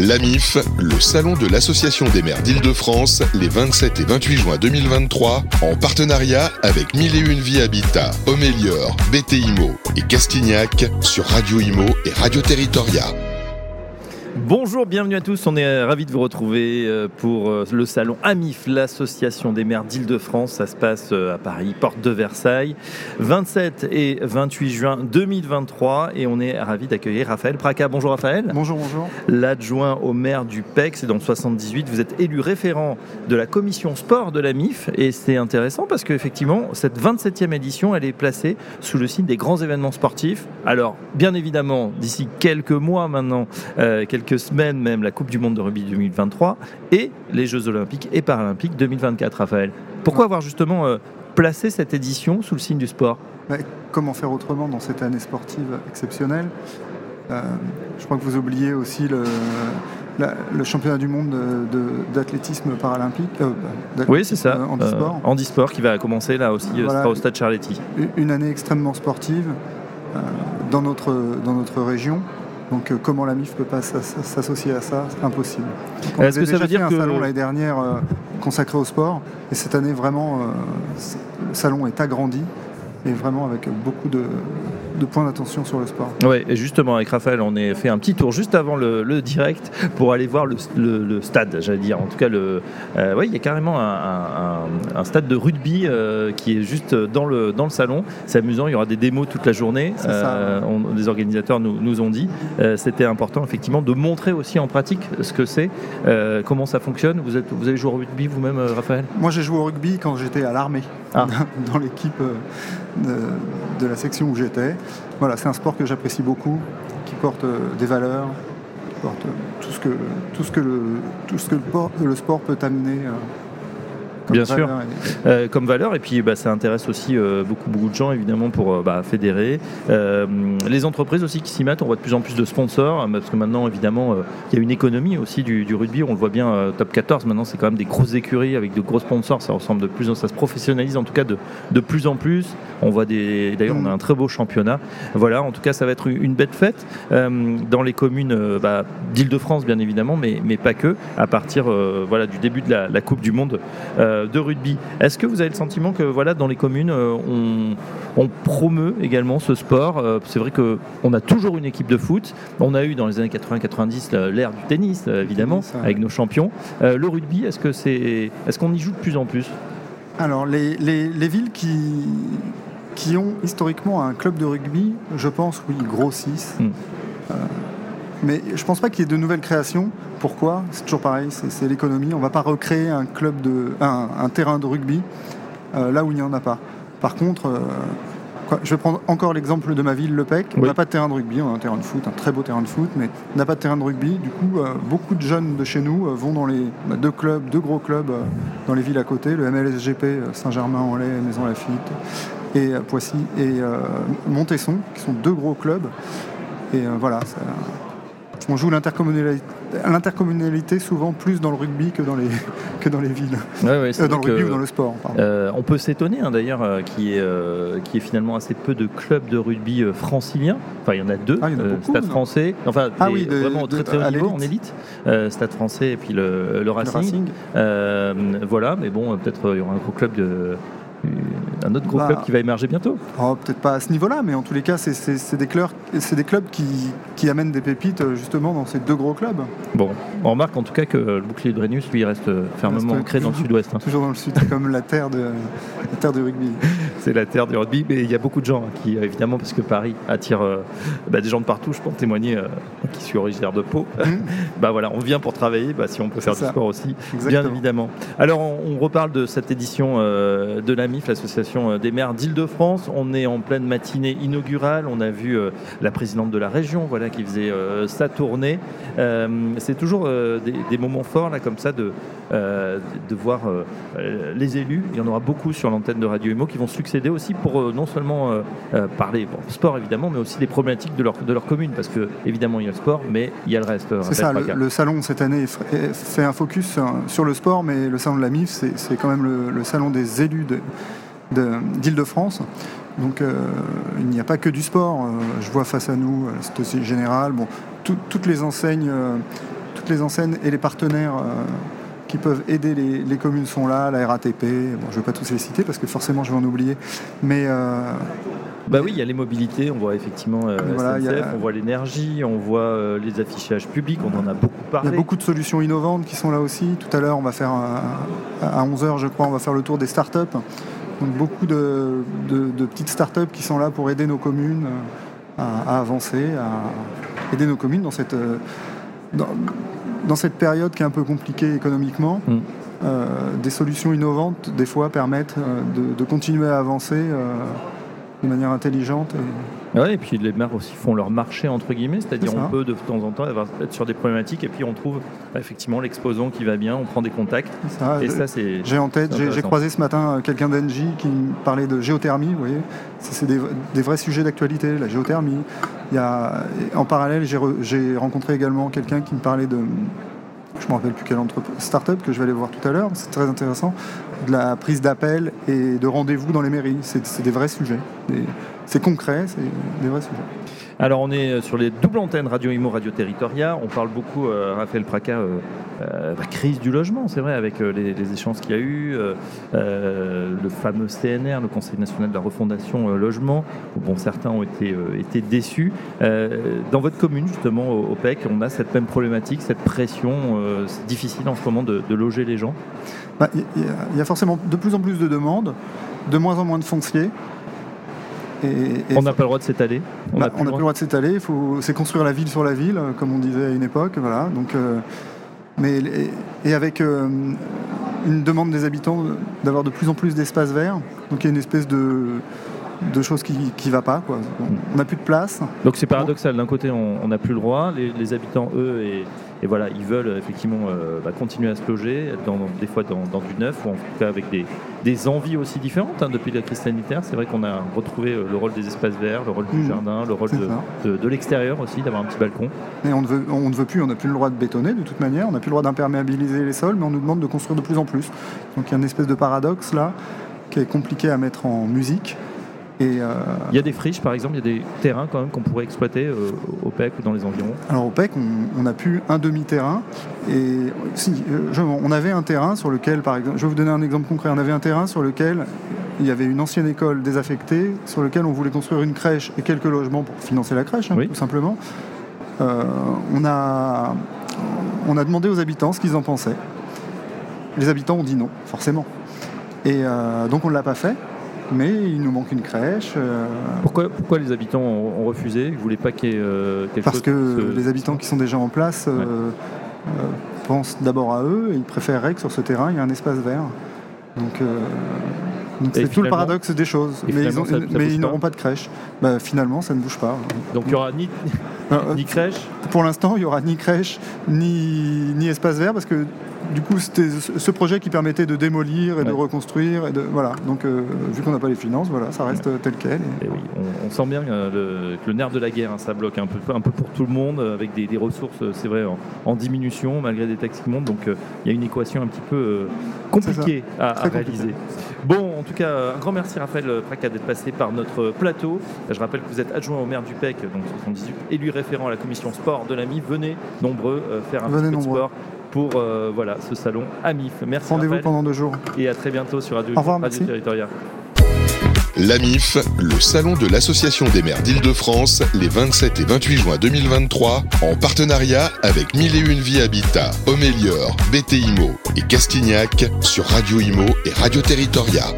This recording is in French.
L'AMIF, le salon de l'Association des maires d'Île-de-France, les 27 et 28 juin 2023, en partenariat avec Mille et Une Vie Habitat, Homélior, BTIMO et Castignac sur Radio Imo et Radio Territoria. Bonjour, bienvenue à tous. On est euh, ravis de vous retrouver euh, pour euh, le salon AMIF, l'association des maires d'Île-de-France. Ça se passe à Paris, porte de Versailles, 27 et 28 juin 2023. Et on est ravis d'accueillir Raphaël Praca. Bonjour Raphaël. Bonjour, bonjour. L'adjoint au maire du PEC, c'est dans le 78. Vous êtes élu référent de la commission sport de l'AMIF. Et c'est intéressant parce qu'effectivement, cette 27e édition, elle est placée sous le signe des grands événements sportifs. Alors, bien évidemment, d'ici quelques mois maintenant, quelques semaines même la Coupe du Monde de rugby 2023 et les Jeux Olympiques et Paralympiques 2024, Raphaël. Pourquoi avoir justement euh, placé cette édition sous le signe du sport? Comment faire autrement dans cette année sportive exceptionnelle? Euh, Je crois que vous oubliez aussi le, le championnat du monde d'athlétisme paralympique. Euh, oui, c'est ça. handisport. handisport qui va commencer là aussi au stade Charletti. Une année extrêmement sportive dans, notre, dans notre région. Donc euh, comment la MIF peut pas s'associer à ça? C'est impossible. Est-ce que ça veut dire un salon l'année dernière euh, consacré au sport et cette année vraiment euh, le salon est agrandi et vraiment avec beaucoup de, points d'attention sur le sport. Oui, et justement, avec Raphaël, on a fait un petit tour juste avant le, direct pour aller voir le, stade, j'allais dire. En tout cas, le, euh, il y a carrément un, stade de rugby euh, qui est juste dans le, dans le salon. C'est amusant, il y aura des démos toute la journée. Euh, les organisateurs nous, nous ont dit. C'était important, effectivement, de montrer aussi en pratique ce que c'est, comment ça fonctionne. Vous, êtes, vous avez joué au rugby vous-même, Raphaël? Moi, j'ai joué au rugby quand j'étais à l'armée, ah. dans l'équipe de, la section où j'étais. Voilà, c'est un sport que j'apprécie beaucoup, qui porte euh, des valeurs, qui porte que, tout ce que, le, tout ce que le, sport peut amener Bien sûr, euh, comme valeur. Et puis, bah, ça intéresse aussi euh, beaucoup, beaucoup de gens, évidemment, pour euh, bah, fédérer. les entreprises aussi qui s'y mettent, on voit de plus en plus de sponsors, parce que maintenant, évidemment, il y a une économie aussi du, rugby. On le voit bien, top 14, maintenant, c'est quand même des grosses écuries avec de gros sponsors. Ça ressemble de plus en ça se professionnalise, en tout cas, de, de plus en plus. On voit des. D'ailleurs, on a un très beau championnat. Voilà, en tout cas, ça va être une bête fête dans les communes bah, d'Île-de-France, bien évidemment, mais, mais pas que, à partir voilà, du début de la, la Coupe du Monde. Euh, de rugby. Est-ce que vous avez le sentiment que voilà, dans les communes, euh, on, promeut également ce sport euh, C'est vrai qu'on a toujours une équipe de foot. On a eu dans les années 80-90 l'ère du tennis, évidemment, avec nos champions. le rugby, est-ce que c'est, est-ce qu'on y joue de plus en plus? Alors, les, villes qui, qui ont historiquement un club de rugby, je pense, oui, grossissent. Hmm. Mais je ne pense pas qu'il y ait de nouvelles créations. Pourquoi? C'est toujours pareil, c'est l'économie. On ne va pas recréer un, club de, un, terrain de rugby euh, là où il n'y en a pas. Par contre, euh, je vais prendre encore l'exemple de ma ville, Le Pec. On n'a pas de terrain de rugby, on a un terrain de foot, un très beau terrain de foot, mais on n'a pas de terrain de rugby. Du coup, euh, beaucoup de jeunes de chez nous vont dans les bah, deux clubs, deux gros clubs dans les villes à côté, le MLSGP Saint-Germain-en-Laye, Maison Lafitte et Poissy et Montesson, qui sont deux gros clubs. Et voilà, ça, on joue l'intercommunalité souvent plus dans le rugby que dans les, que dans les villes. Euh, dans le rugby ou dans le sport. Euh, on peut s'étonner hein, d'ailleurs euh, qu'il y, ait finalement assez peu de clubs de rugby franciliens. Enfin, il y en a deux. Ah, Stade français, enfin ah vraiment très très haut niveau en élite. Stade français et puis le, Racing. voilà, mais bon, peut-être il y aura un gros club de un autre gros bah, club qui va émerger bientôt oh, Peut-être pas à ce niveau-là, mais en tous les cas, c'est des, clubs, des clubs qui, amènent des pépites euh, justement dans ces deux gros clubs. Bon, on remarque en tout cas que le bouclier de Brennus, lui, reste euh, fermement ancré dans le sud-ouest. Hein. Toujours dans le sud, comme la terre, de, la terre du rugby. C'est la terre du rugby, mais il y a beaucoup de gens hein, qui, évidemment, parce que Paris attire euh, bah, des gens de partout, je peux en témoigner, qui suis originaire de Pau. Mmh. bah voilà, on vient pour travailler, bah, si on peut faire du sport aussi, bien évidemment. Alors, on, reparle de cette édition de l'AMIF, l'association des maires d'Île-de-France. On est en pleine matinée inaugurale. On a vu euh, la présidente de la région voilà, qui faisait euh, sa tournée. Euh, c'est toujours des, moments forts là, comme ça de, de voir les élus. Il y en aura beaucoup sur l'antenne de Radio Emo qui vont succéder aussi pour non seulement parler sport évidemment, mais aussi des problématiques de leur, de leur commune. Parce que évidemment il y a le sport, mais il y a le reste. C'est ça, le, salon cette année fait un focus sur le sport, mais le salon de la MIF, c'est quand même le, le salon des élus de, d'Île-de-France. Donc euh, il n'y a pas que du sport. Euh, je vois face à nous, euh, c'est aussi général. Bon, toutes les enseignes les enseignes et les partenaires qui peuvent aider les, communes sont là, la RATP, bon, je ne vais pas tous les citer parce que forcément je vais en oublier, mais... bah oui, il y a les mobilités, on voit effectivement on voit l'énergie, on voit les affichages publics, on en a beaucoup parlé. Il y a beaucoup de solutions innovantes qui sont là aussi. Tout à l'heure, on va faire, à 11h je crois, on va faire le tour des startups. Donc beaucoup de, petites startups qui sont là pour aider nos communes à, avancer, à aider nos communes dans cette, dans, cette période qui est un peu compliquée économiquement. Mm. Euh, des solutions innovantes, des fois, permettent euh, de, continuer à avancer euh, de manière intelligente. Et... et puis les maires aussi font leur marché, entre guillemets, c'est-à-dire on peut de temps en temps être sur des problématiques et puis on trouve bah, effectivement l'exposant qui va bien, on prend des contacts. et ça, c'est. J'ai en tête, j'ai croisé ce matin euh, quelqu'un d'Engie qui parlait de géothermie, vous voyez. C'est des, vrais sujets d'actualité, la géothermie. Il y a, en parallèle, j'ai rencontré également quelqu'un qui me parlait de me rappelle plus quelle entreprise, start-up que je vais aller voir tout à l'heure, c'est très intéressant, de la prise d'appel et de rendez-vous dans les mairies. C'est des vrais sujets. C'est concret, c'est des vrais sujets. Alors on est sur les doubles antennes Radio Imo, Radio Territoria. On parle beaucoup, euh, Raphaël Praca, euh, euh, bah, crise du logement, c'est vrai, avec les, échanges qu'il y a eu, le fameux CNR, le Conseil national de la refondation logement. Bon, certains ont été, déçus. dans votre commune, justement, au, PEC, on a cette même problématique, cette pression. c'est difficile en ce moment de, loger les gens. Bah, il y, a forcément de plus en plus de demandes, de moins en moins de fonciers on n'a pas le droit de s'étaler On n'a plus, le droit de s'étaler, c'est construire la ville sur la ville, comme on disait à une époque. Voilà. Donc, euh, mais, et, avec euh, une demande des habitants d'avoir de plus en plus d'espaces verts. Donc il y a une espèce de, de choses qui ne va pas. Quoi. On n'a plus de place. Donc c'est paradoxal. D'un côté, on n'a plus le droit. Les, habitants, eux, et, et, voilà, ils veulent effectivement euh, bah, continuer à se loger, dans, des fois dans, du neuf, ou en tout cas avec des, des envies aussi différentes hein, depuis la crise sanitaire. C'est vrai qu'on a retrouvé euh, le rôle des espaces verts, le rôle du mmh. jardin, le rôle de, de, l'extérieur aussi, d'avoir un petit balcon. Et on ne veut, on ne veut plus, on n'a plus le droit de bétonner de toute manière, on n'a plus le droit d'imperméabiliser les sols, mais on nous demande de construire de plus en plus. Donc il y a une espèce de paradoxe là qui est compliqué à mettre en musique. Euh, il y a des friches, par exemple, il y a des terrains quand même qu'on pourrait exploiter euh, au PEC ou dans les environs Alors au PEC, on, a pu un demi-terrain. Et si, euh, on avait un terrain sur lequel, par exemple, je vais vous donner un exemple concret, on avait un terrain sur lequel il y avait une ancienne école désaffectée, sur lequel on voulait construire une crèche et quelques logements pour financer la crèche, hein, tout simplement. on, a, on a demandé aux habitants ce qu'ils en pensaient. Les habitants ont dit non, forcément. Et donc on ne l'a pas fait mais il nous manque une crèche. Euh. Pourquoi, pourquoi les habitants ont, refusé? Ils ne voulaient pas qu'il y ait euh, quelque Parce que les habitants qui sont déjà en place euh, pensent d'abord à eux et ils préféreraient que sur ce terrain, il y ait un espace vert. Donc, c'est tout le paradoxe des choses. Mais ils, n'auront pas de crèche. Bah, finalement, ça ne bouge pas. Donc il n'y aura ni, ni crèche Pour l'instant, il n'y aura ni crèche, ni, ni espace vert, parce que du coup, c'était ce projet qui permettait de démolir et de reconstruire. Et de, voilà. Donc, euh, vu qu'on n'a pas les finances, voilà, ça reste tel quel. Et... oui, on, sent bien euh, que le nerf de la guerre, hein, ça bloque un peu, un peu pour tout le monde, avec des, ressources, c'est vrai, en, diminution, malgré des taxes qui montent. Donc, euh, il y a une équation un petit peu compliquée à, réaliser. Bon, en tout cas, un grand merci Raphaël Praca d'être passé par notre plateau. Je rappelle que vous êtes adjoint au maire du PEC, donc 78, élu référent à la commission sport de l'AMI. Venez nombreux faire un peu de sport pour euh, voilà, ce salon AMIF. Merci. Rendez-vous pendant deux jours. Et à très bientôt sur Radio, Au revoir, Radio Territoria. L'AMIF, le salon de l'Association des maires d'Île-de-France, les 27 et 28 juin 2023, en partenariat avec Mille et Une Vie Habitat, Homélior, BTIMO et Castignac sur Radio Imo et Radio Territoria.